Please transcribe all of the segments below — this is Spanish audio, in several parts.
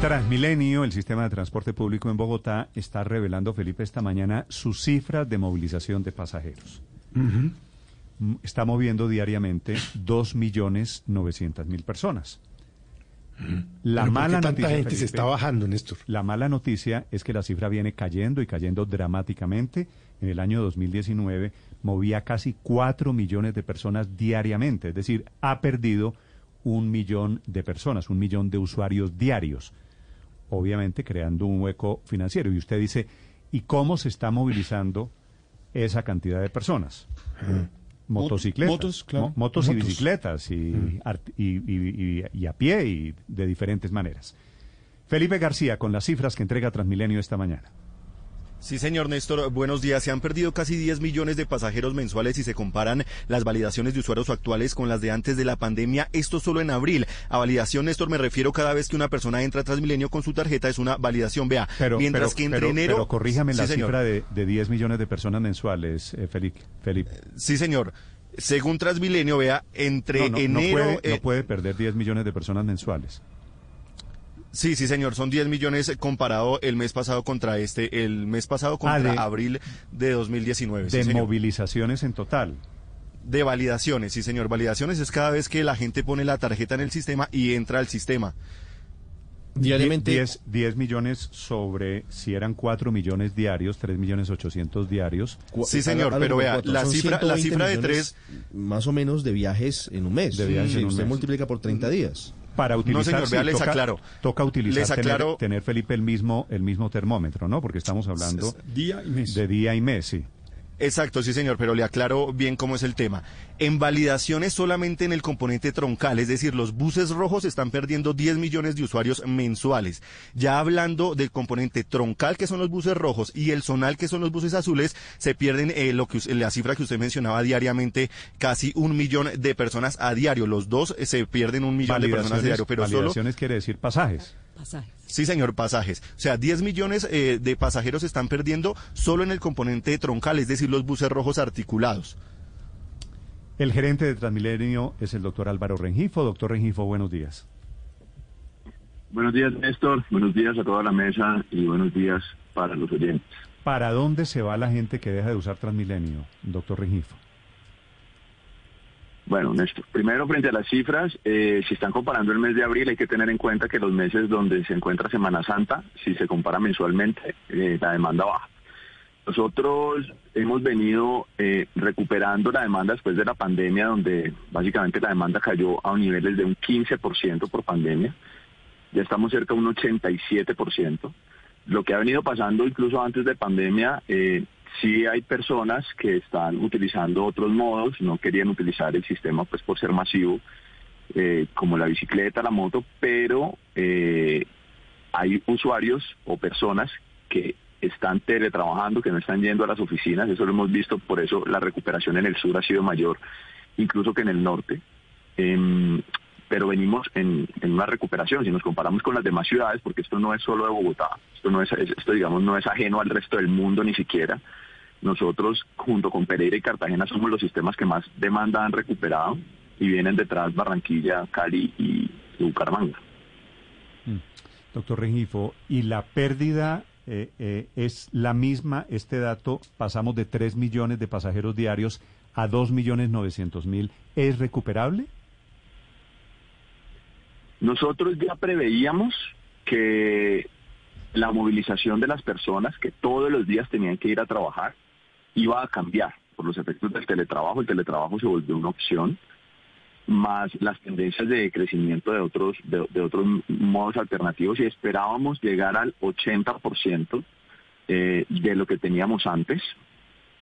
Transmilenio, el sistema de transporte público en Bogotá, está revelando, Felipe, esta mañana sus cifras de movilización de pasajeros. Mm, Está moviendo diariamente 2.900.000 personas. La Pero ¿por mala qué tanta noticia, gente se está bajando, Néstor? La mala noticia es que la cifra viene cayendo y cayendo dramáticamente. En el año 2019 movía casi 4 millones de personas diariamente, es decir, ha perdido un millón de personas, un millón de usuarios diarios, obviamente creando un hueco financiero. Y usted dice, ¿y cómo se está movilizando esa cantidad de personas? Motocicletas, motos, claro. mo- motos y bicicletas y- y- y- y a pie y de diferentes maneras. Felipe García con las cifras que entrega Transmilenio esta mañana. Sí, señor Néstor, buenos días. Se han perdido casi 10 millones de pasajeros mensuales si se comparan las validaciones de usuarios actuales con las de antes de la pandemia. Esto solo en abril. A validación, Néstor, me refiero cada vez que una persona entra a Transmilenio con su tarjeta es una validación. Vea, Pero, mientras pero- que entre pero- enero... pero corríjame Sí, la señor. cifra de, de 10 millones de personas mensuales, eh, Felipe. Felipe. Sí, señor. Según Transmilenio, vea, entre No, no, no enero... no eh, puede perder 10 millones de personas mensuales. Sí, sí, señor, son 10 millones comparado el mes pasado contra este, el mes pasado contra Ah, de- abril de 2019. sí, De señor. movilizaciones en total. De validaciones, sí, señor. Validaciones es cada vez que la gente pone la tarjeta en el sistema y entra al sistema. Diariamente, 10, 10 millones sobre, si eran 4 millones diarios, 3 millones 800 diarios. Sí, señor, pero vea, cuatro, la cifra- la 120 cifra de millones, Más o menos de viajes en un mes. De viajes Sí, en un usted mes. multiplica por 30 días. Para utilizar, señor, sí, vea, les toca, aclaro. toca utilizar, Les aclaro- tener, tener, Felipe, el mismo, el mismo termómetro, ¿no? Porque estamos hablando Día y mes. de día y mes, sí. Exacto, sí, señor, pero le aclaro bien cómo es el tema. En validaciones solamente en el componente troncal, es decir, los buses rojos están perdiendo 10 millones de usuarios mensuales. Ya hablando del componente troncal, que son los buses rojos, y el zonal, que son los buses azules, se pierden eh, lo que la cifra que usted mencionaba diariamente, casi un millón de personas a diario. Los dos eh, se pierden un millón de personas a diario, pero solo validaciones quiere decir pasajes. Pasajes. Sí, señor, pasajes. O sea, 10 millones eh, de pasajeros se están perdiendo solo en el componente troncal, es decir, los buses rojos articulados. El gerente de Transmilenio es el doctor Álvaro Rengifo. Doctor Rengifo, buenos días. Buenos días, Néstor. Buenos días a toda la mesa y buenos días para los oyentes. ¿Para dónde se va la gente que deja de usar Transmilenio, doctor Rengifo? Bueno, Néstor, primero frente a las cifras, eh, si están comparando el mes de abril, hay que tener en cuenta que los meses donde se encuentra Semana Santa, si se compara mensualmente, eh, la demanda baja. Nosotros hemos venido eh, recuperando la demanda después de la pandemia, donde básicamente la demanda cayó a niveles de un 15% por pandemia. Ya estamos cerca de un 87%. Lo que ha venido pasando incluso antes de pandemia, sí hay personas que están utilizando otros modos, no querían utilizar el sistema pues por ser masivo, eh, como la bicicleta, la moto, pero eh, hay usuarios o personas que están teletrabajando, que no están yendo a las oficinas, eso lo hemos visto, por eso la recuperación en el sur ha sido mayor, incluso que en el norte. Em, pero venimos en, una recuperación, si nos comparamos con las demás ciudades, porque esto no es solo de Bogotá, esto no es, esto digamos no es ajeno al resto del mundo ni siquiera. Nosotros, junto con Pereira y Cartagena, somos los sistemas que más demanda han recuperado y vienen detrás Barranquilla, Cali y, Bucaramanga. Doctor Rengifo, ¿y la pérdida eh, eh, es la misma? Este dato, pasamos de 3 millones de pasajeros diarios a 2 millones 900 mil. ¿Es recuperable? Nosotros ya preveíamos que la movilización de las personas que todos los días tenían que ir a trabajar iba a cambiar por los efectos del teletrabajo. El teletrabajo se volvió una opción, más las tendencias de crecimiento de otros, de, otros modos alternativos y esperábamos llegar al 80% eh, de lo que teníamos antes.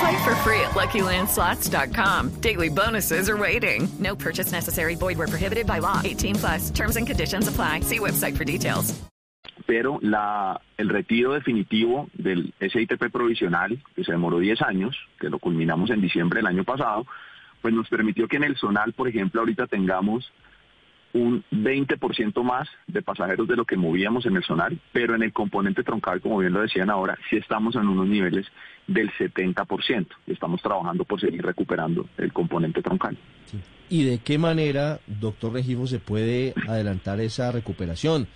Play for free at LuckyLandSlots.com. Daily bonuses are waiting. No purchase necessary. Void prohibited by law. 18 plus. Terms and conditions apply. See website for details. pero la, el retiro definitivo del SITP provisional, que se demoró 10 años, que lo culminamos en diciembre del año pasado, pues nos permitió que en el zonal, por ejemplo, ahorita tengamos un 20% más de pasajeros de lo que movíamos en el zonal, pero en el componente troncal, como bien lo decían ahora, sí estamos en unos niveles del 70%. Y estamos trabajando por seguir recuperando el componente troncal. ¿Y de qué manera, doctor Regifo, se puede adelantar esa recuperación?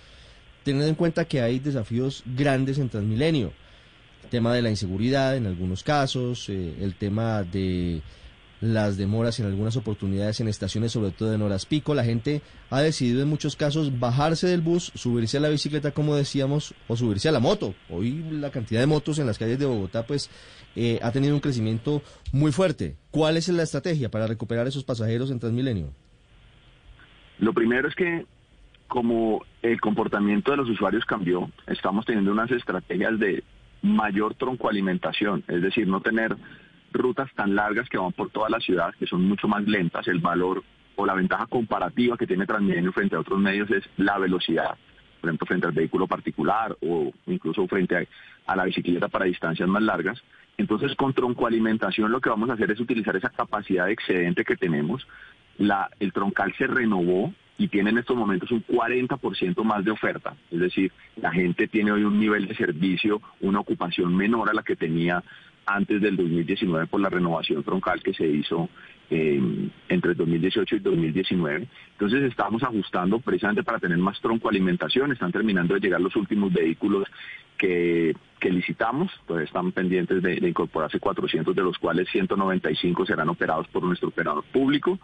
Teniendo en cuenta que hay desafíos grandes en Transmilenio. El tema de la inseguridad en algunos casos, eh, el tema de las demoras en algunas oportunidades en estaciones, sobre todo en horas pico. La gente ha decidido en muchos casos bajarse del bus, subirse a la bicicleta, como decíamos, o subirse a la moto. Hoy la cantidad de motos en las calles de Bogotá, pues, eh, ha tenido un crecimiento muy fuerte. ¿Cuál es la estrategia para recuperar esos pasajeros en Transmilenio? Lo primero es que como el comportamiento de los usuarios cambió, estamos teniendo unas estrategias de mayor troncoalimentación, es decir, no tener rutas tan largas que van por toda la ciudad, que son mucho más lentas. El valor o la ventaja comparativa que tiene Transmilenio frente a otros medios es la velocidad, por ejemplo, frente al vehículo particular o incluso frente a, la bicicleta para distancias más largas. Entonces, con troncoalimentación lo que vamos a hacer es utilizar esa capacidad de excedente que tenemos. La, el troncal se renovó y tiene en estos momentos un 40% más de oferta. Es decir, la gente tiene hoy un nivel de servicio, una ocupación menor a la que tenía antes del 2019 por la renovación troncal que se hizo eh, entre 2018 y 2019. Entonces estamos ajustando precisamente para tener más troncoalimentación. Están terminando de llegar los últimos vehículos que, que licitamos. Pues están pendientes de, de incorporarse 400, de los cuales 195 serán operados por nuestro operador público.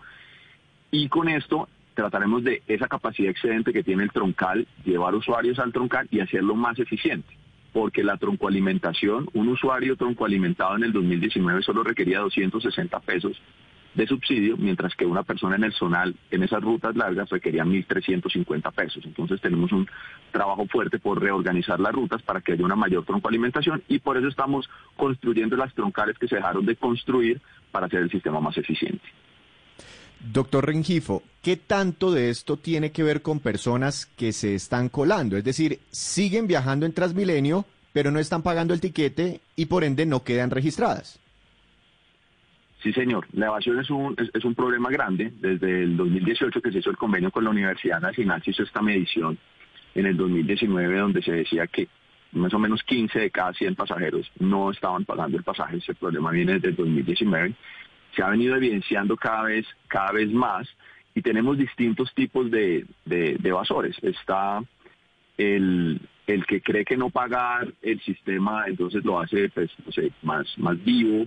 Y con esto trataremos de esa capacidad excedente que tiene el troncal, llevar usuarios al troncal y hacerlo más eficiente. Porque la troncoalimentación, un usuario troncoalimentado en el 2019 solo requería 260 pesos de subsidio, mientras que una persona en el zonal, en esas rutas largas, requería 1.350 pesos. Entonces tenemos un trabajo fuerte por reorganizar las rutas para que haya una mayor troncoalimentación y por eso estamos construyendo las troncales que se dejaron de construir para hacer el sistema más eficiente. Doctor Rengifo, ¿qué tanto de esto tiene que ver con personas que se están colando? Es decir, siguen viajando en Transmilenio, pero no están pagando el tiquete y por ende no quedan registradas. Sí, señor. La evasión es un, es, un problema grande. Desde el 2018 que se hizo el convenio con la Universidad Nacional, se hizo esta medición en el 2019 donde se decía que más o menos 15 de cada 100 pasajeros no estaban pagando el pasaje. Ese problema viene desde el 2019 se ha venido evidenciando cada vez, cada vez más y tenemos distintos tipos de, de, de evasores. Está el, el que cree que no pagar el sistema, entonces lo hace pues, no sé, más, más vivo,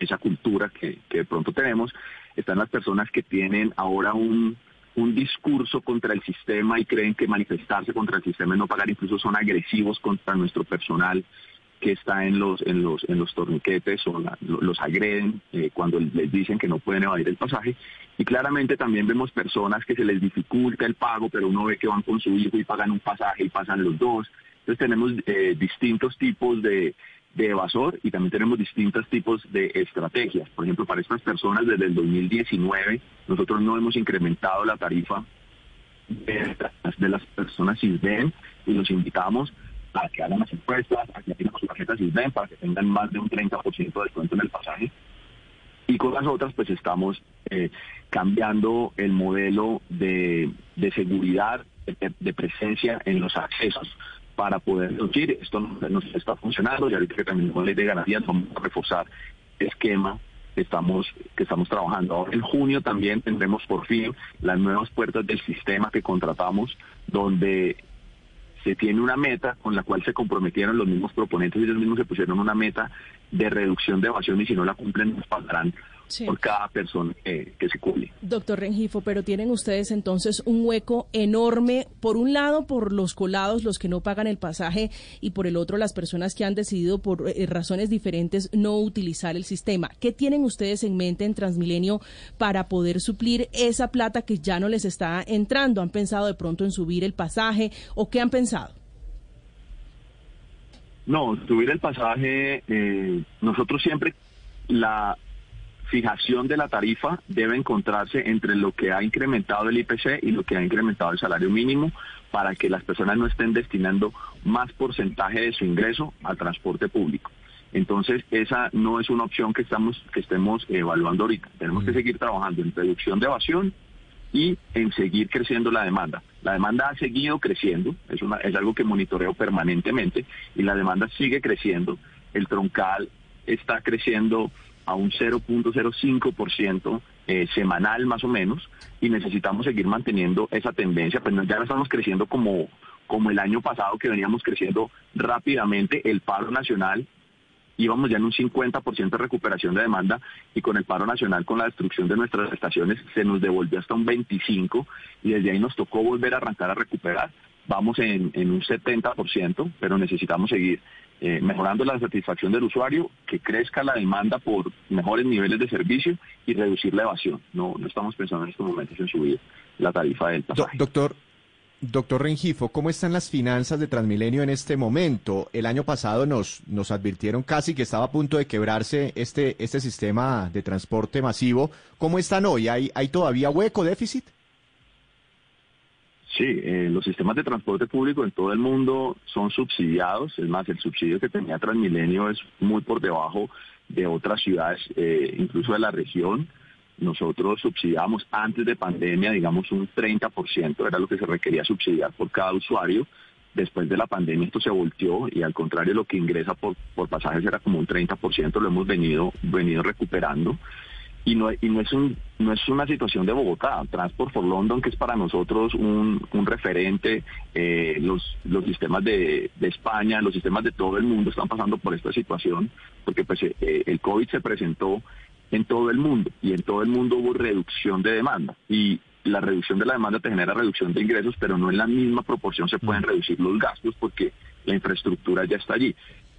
esa cultura que, de pronto tenemos. Están las personas que tienen ahora un, un discurso contra el sistema y creen que manifestarse contra el sistema y no pagar incluso son agresivos contra nuestro personal que está en los en los en los torniquetes o la, los agreden eh, cuando les dicen que no pueden evadir el pasaje. Y claramente también vemos personas que se les dificulta el pago pero uno ve que van con su hijo y pagan un pasaje y pasan los dos. Entonces tenemos eh, distintos tipos de, de evasor y también tenemos distintos tipos de estrategias. Por ejemplo para estas personas desde el 2019 nosotros no hemos incrementado la tarifa de, las personas ven y los invitamos a que hagan las encuestas, a que tengan su tarjeta SISBEN para que tengan más de un 30% de descuento en el pasaje. Y con las otras, pues estamos eh, cambiando el modelo de, de seguridad, de, presencia en los accesos para poder reducir. Esto nos está funcionando y ahorita que también con ley de garantías vamos a reforzar el esquema que estamos, que estamos trabajando. Ahora en junio también tendremos por fin las nuevas puertas del sistema que contratamos, donde se tiene una meta con la cual se comprometieron los mismos proponentes y ellos mismos se pusieron una meta de reducción de evasión y si no la cumplen nos pagarán Sí. por cada persona que, que se cubre. Doctor Rengifo, pero tienen ustedes entonces un hueco enorme, por un lado por los colados, los que no pagan el pasaje, y por el otro las personas que han decidido por eh, razones diferentes no utilizar el sistema. ¿Qué tienen ustedes en mente en Transmilenio para poder suplir esa plata que ya no les está entrando? ¿Han pensado de pronto en subir el pasaje o qué han pensado? No, subir el pasaje, eh, nosotros siempre la fijación de la tarifa debe encontrarse entre lo que ha incrementado el IPC y lo que ha incrementado el salario mínimo para que las personas no estén destinando más porcentaje de su ingreso al transporte público. Entonces, esa no es una opción que estamos que estemos evaluando ahorita. Tenemos que seguir trabajando en reducción de evasión y en seguir creciendo la demanda. La demanda ha seguido creciendo, es, una, es algo que monitoreo permanentemente y la demanda sigue creciendo. El troncal está creciendo a un 0.05% eh, semanal más o menos y necesitamos seguir manteniendo esa tendencia, pues ya no estamos creciendo como, como el año pasado que veníamos creciendo rápidamente. El paro nacional íbamos ya en un 50% de recuperación de demanda y con el paro nacional, con la destrucción de nuestras estaciones, se nos devolvió hasta un 25% y desde ahí nos tocó volver a arrancar a recuperar. Vamos en, en un 70%, pero necesitamos seguir eh, mejorando la satisfacción del usuario, que crezca la demanda por mejores niveles de servicio y reducir la evasión. No, no estamos pensando en estos momentos en subir la tarifa del Do- pasaje. doctor, doctor Rengifo, ¿cómo están las finanzas de Transmilenio en este momento? El año pasado nos, nos advirtieron casi que estaba a punto de quebrarse este, este sistema de transporte masivo. ¿Cómo están hoy? ¿Hay, hay todavía hueco, déficit? Sí, eh, los sistemas de transporte público en todo el mundo son subsidiados. Es más, el subsidio que tenía Transmilenio es muy por debajo de otras ciudades, eh, incluso de la región. Nosotros subsidiábamos antes de pandemia, digamos, un 30%, era lo que se requería subsidiar por cada usuario. Después de la pandemia esto se volteó y al contrario lo que ingresa por, por pasajes era como un 30%, lo hemos venido, venido recuperando y no, y no es un no es una situación de Bogotá. Transport for London, que es para nosotros un, un referente, eh, los, los sistemas de, de España, los sistemas de todo el mundo están pasando por esta situación, porque pues eh, el COVID se presentó en todo el mundo y en todo el mundo hubo reducción de demanda y la reducción de la demanda te genera reducción de ingresos, pero no en la misma proporción se pueden reducir los gastos porque la infraestructura ya está allí.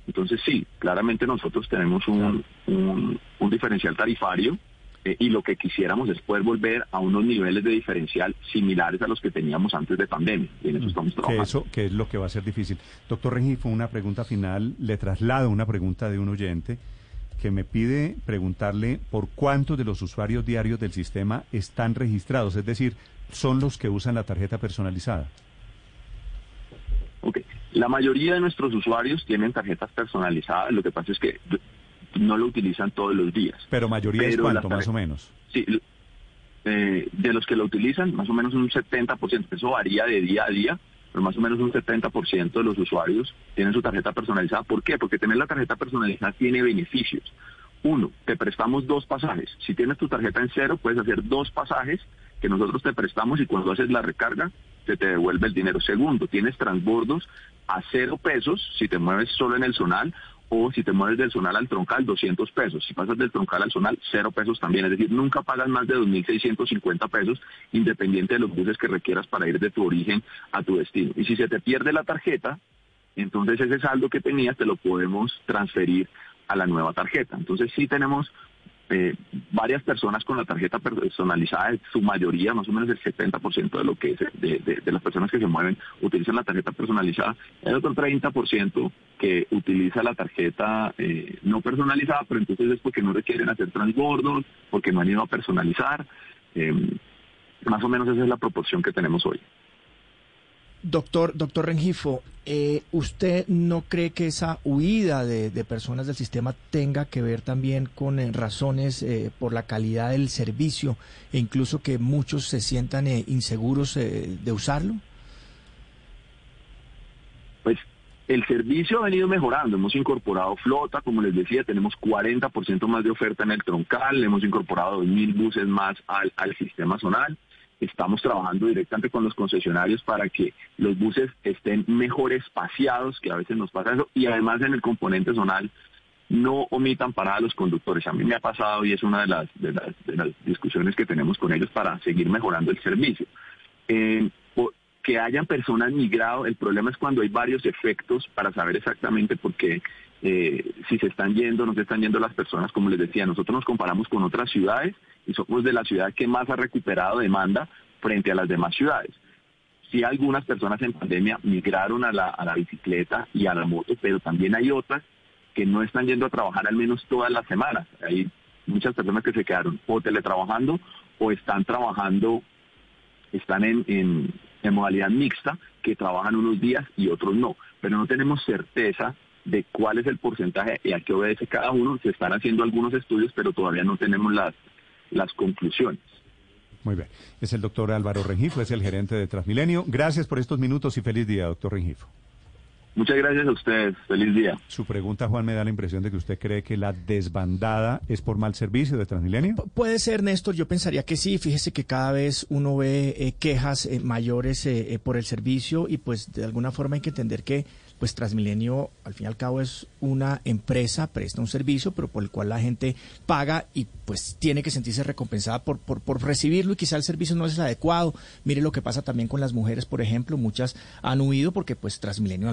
Entonces sí, claramente nosotros tenemos un, un, un diferencial tarifario eh, y lo que quisiéramos es poder volver a unos niveles de diferencial similares a los que teníamos antes de pandemia. Y en eso estamos que trabajando. eso que es lo que va a ser difícil. Doctor Rengifo, una pregunta final. Le traslado una pregunta de un oyente que me pide preguntarle por cuántos de los usuarios diarios del sistema están registrados, es decir, son los que usan la tarjeta personalizada. Ok. La mayoría de nuestros usuarios tienen tarjetas personalizadas, lo que pasa es que no lo utilizan todos los días. Pero mayoría es Pero cuánto, las más o menos. Sí, eh, de los que lo utilizan, más o menos un 70%, eso varía de día a día, pero más o menos un 70% de los usuarios tienen su tarjeta personalizada. ¿Por qué? Porque tener la tarjeta personalizada tiene beneficios. Uno, te prestamos dos pasajes. Si tienes tu tarjeta en cero, puedes hacer dos pasajes que nosotros te prestamos y cuando haces la recarga, se te devuelve el dinero. Segundo, tienes transbordos a cero pesos si te mueves solo en el zonal o si te mueves del zonal al troncal, 200 pesos. Si pasas del troncal al zonal, cero pesos también. Es decir, nunca pagas más de 2.650 pesos, independiente de los buses que requieras para ir de tu origen a tu destino. Y si se te pierde la tarjeta, entonces ese saldo que tenías te lo podemos transferir a la nueva tarjeta. Entonces sí tenemos eh, varias personas con la tarjeta personalizada, su mayoría, más o menos el 70% de lo que es, de, las personas que se mueven utilizan la tarjeta personalizada. El otro 30% que utiliza la tarjeta eh, no personalizada, pero entonces es porque no requieren hacer transbordos, porque no han ido a personalizar. Eh, más o menos esa es la proporción que tenemos hoy. Doctor, doctor Rengifo, eh, ¿usted no cree que esa huida de, personas del sistema tenga que ver también con eh, razones eh, por la calidad del servicio e incluso que muchos se sientan eh, inseguros de usarlo? Pues el servicio ha venido mejorando, hemos incorporado flota, como les decía, tenemos 40% más de oferta en el troncal, hemos incorporado 2.000 buses más al, al sistema zonal, estamos trabajando directamente con los concesionarios para que los buses estén mejor espaciados, que a veces nos pasa eso, y además en el componente zonal no omitan parar a los conductores. A mí me ha pasado y es una de las, discusiones que tenemos con ellos para seguir mejorando el servicio. Que hayan personas migrado, el problema es cuando hay varios efectos para saber exactamente por qué, eh, si se están yendo no se están yendo las personas, como les decía, nosotros nos comparamos con otras ciudades y somos de la ciudad que más ha recuperado demanda frente a las demás ciudades. Sí, algunas personas en pandemia migraron a la, a la bicicleta y a la moto, pero también hay otras que no están yendo a trabajar al menos todas las semanas. Hay muchas personas que se quedaron o teletrabajando o están trabajando, están en modalidad mixta, que trabajan unos días y otros no. Pero no tenemos certeza de cuál es el porcentaje y a qué obedece cada uno. Se están haciendo algunos estudios, pero todavía no tenemos las, las conclusiones. Muy bien. Es el doctor Álvaro Rengifo, es el gerente de Transmilenio. Gracias por estos minutos y feliz día, doctor Rengifo. Muchas gracias a ustedes. Feliz día. Su pregunta, Juan, me da la impresión de que usted cree que la desbandada es por mal servicio de Transmilenio. Puede ser, Néstor, yo pensaría que sí. Fíjese que cada vez uno ve eh, quejas eh, mayores eh, eh, por el servicio y pues de alguna forma hay que entender que pues Transmilenio al fin y al cabo es una empresa, presta un servicio, pero por el cual la gente paga y pues tiene que sentirse recompensada por, por, por recibirlo y quizá el servicio no es el adecuado. Mire lo que pasa también con las mujeres, por ejemplo, muchas han huido porque pues Transmilenio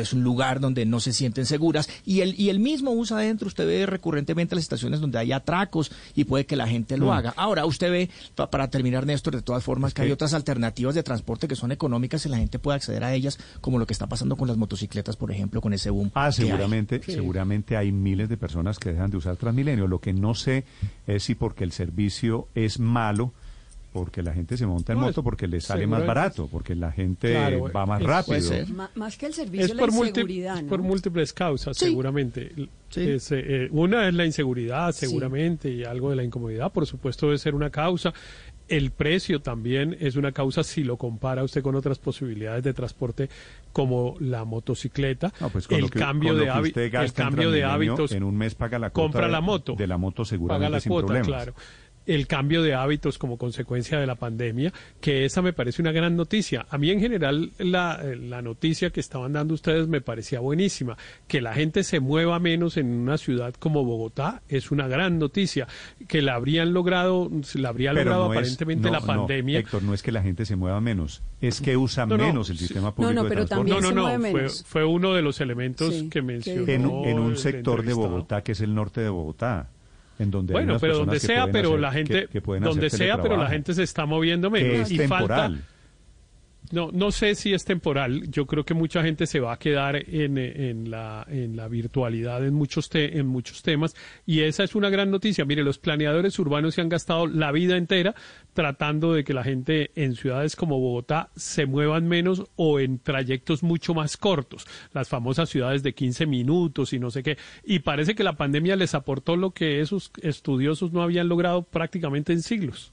es un lugar donde no se sienten seguras y el, y el mismo usa adentro, usted ve recurrentemente las estaciones donde hay atracos y puede que la gente lo Mm. haga. Ahora, usted ve, pa- para terminar, Néstor, de todas formas, que hay que- otras alternativas de transporte que son económicas y la gente puede acceder a ellas, como lo que está pasando con las motocicletas, por ejemplo, con ese boom. Ah, que hay. seguramente, seguramente hay miles de personas que dejan de usar Transmilenio. Lo que no sé es si porque el servicio es malo, porque la gente se monta en No, moto, porque le sale más seguramente. barato, porque la gente Claro, va más es- rápido. puede ser. Ma- más que el servicio, Es la por, múlti- inseguridad, es ¿no? por múltiples causas, Sí. seguramente. Es, eh, eh, una es la inseguridad, seguramente, y algo de la incomodidad, por supuesto, debe ser una causa. El precio también es una causa si lo compara usted con otras posibilidades de transporte como la motocicleta. No, pues el que- cambio de el cambio hábitos en un mes paga la compra de- la moto de la moto paga la sin cuota problemas. claro el cambio de hábitos como consecuencia de la pandemia, que esa me parece una gran noticia. A mí en general la, la noticia que estaban dando ustedes me parecía buenísima. Que la gente se mueva menos en una ciudad como Bogotá es una gran noticia. Que la habrían logrado, la habría Pero logrado no es- aparentemente no, la no, pandemia. Héctor, no es que la gente se mueva menos, es que usa No, no, menos el sistema No, público no, de pero transporte. también no, no, no, fue, menos. fue uno de los elementos Sí, que mencionó. en, en un sector de. Bogotá que es el norte de Bogotá, en donde hay Bueno, unas pero donde sea, pero la gente, que- que donde sea, pero la gente se está moviendo menos. es y temporal. falta, no, no sé si es temporal. Yo creo que mucha gente se va a quedar en, la virtualidad en muchos, te- en muchos temas. Y esa es una gran noticia. Mire, los planeadores urbanos se han gastado la vida entera tratando de que la gente en ciudades como Bogotá se muevan menos o en trayectos mucho más cortos. Las famosas ciudades de 15 minutos y no sé qué. Y parece que la pandemia les aportó lo que esos estudiosos no habían logrado prácticamente en siglos.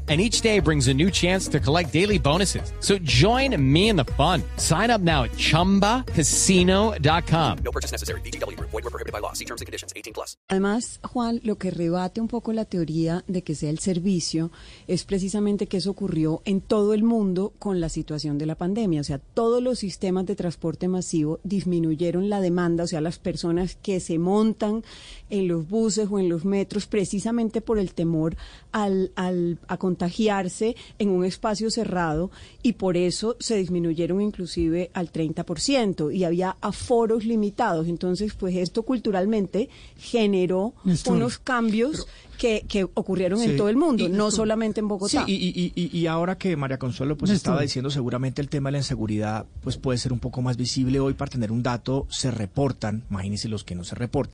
And each day brings a new chance to collect daily bonuses. So join me in the fun. Sign up now at chumbacasino.com. No purchase necessary. Group. Void were prohibited by law. See terms and conditions. 18 plus. Además, Juan, lo que rebate un poco la teoría de que sea el servicio es precisamente que eso ocurrió en todo el mundo con la situación de la pandemia. O sea, todos los sistemas de transporte masivo disminuyeron la demanda, o sea, las personas que se montan en los buses o en los metros precisamente por el temor al, al- a contagiarse en un espacio cerrado y por eso se disminuyeron inclusive al 30% y había aforos limitados. Entonces, pues esto culturalmente generó Néstor, unos cambios que, que ocurrieron Sí. en todo el mundo, Y- no solamente en Bogotá. Sí, y, y- y- y ahora que María Consuelo pues Néstor. estaba diciendo, seguramente el tema de la inseguridad pues puede ser un poco más visible hoy para tener un dato, se reportan, imagínense los que no se reportan.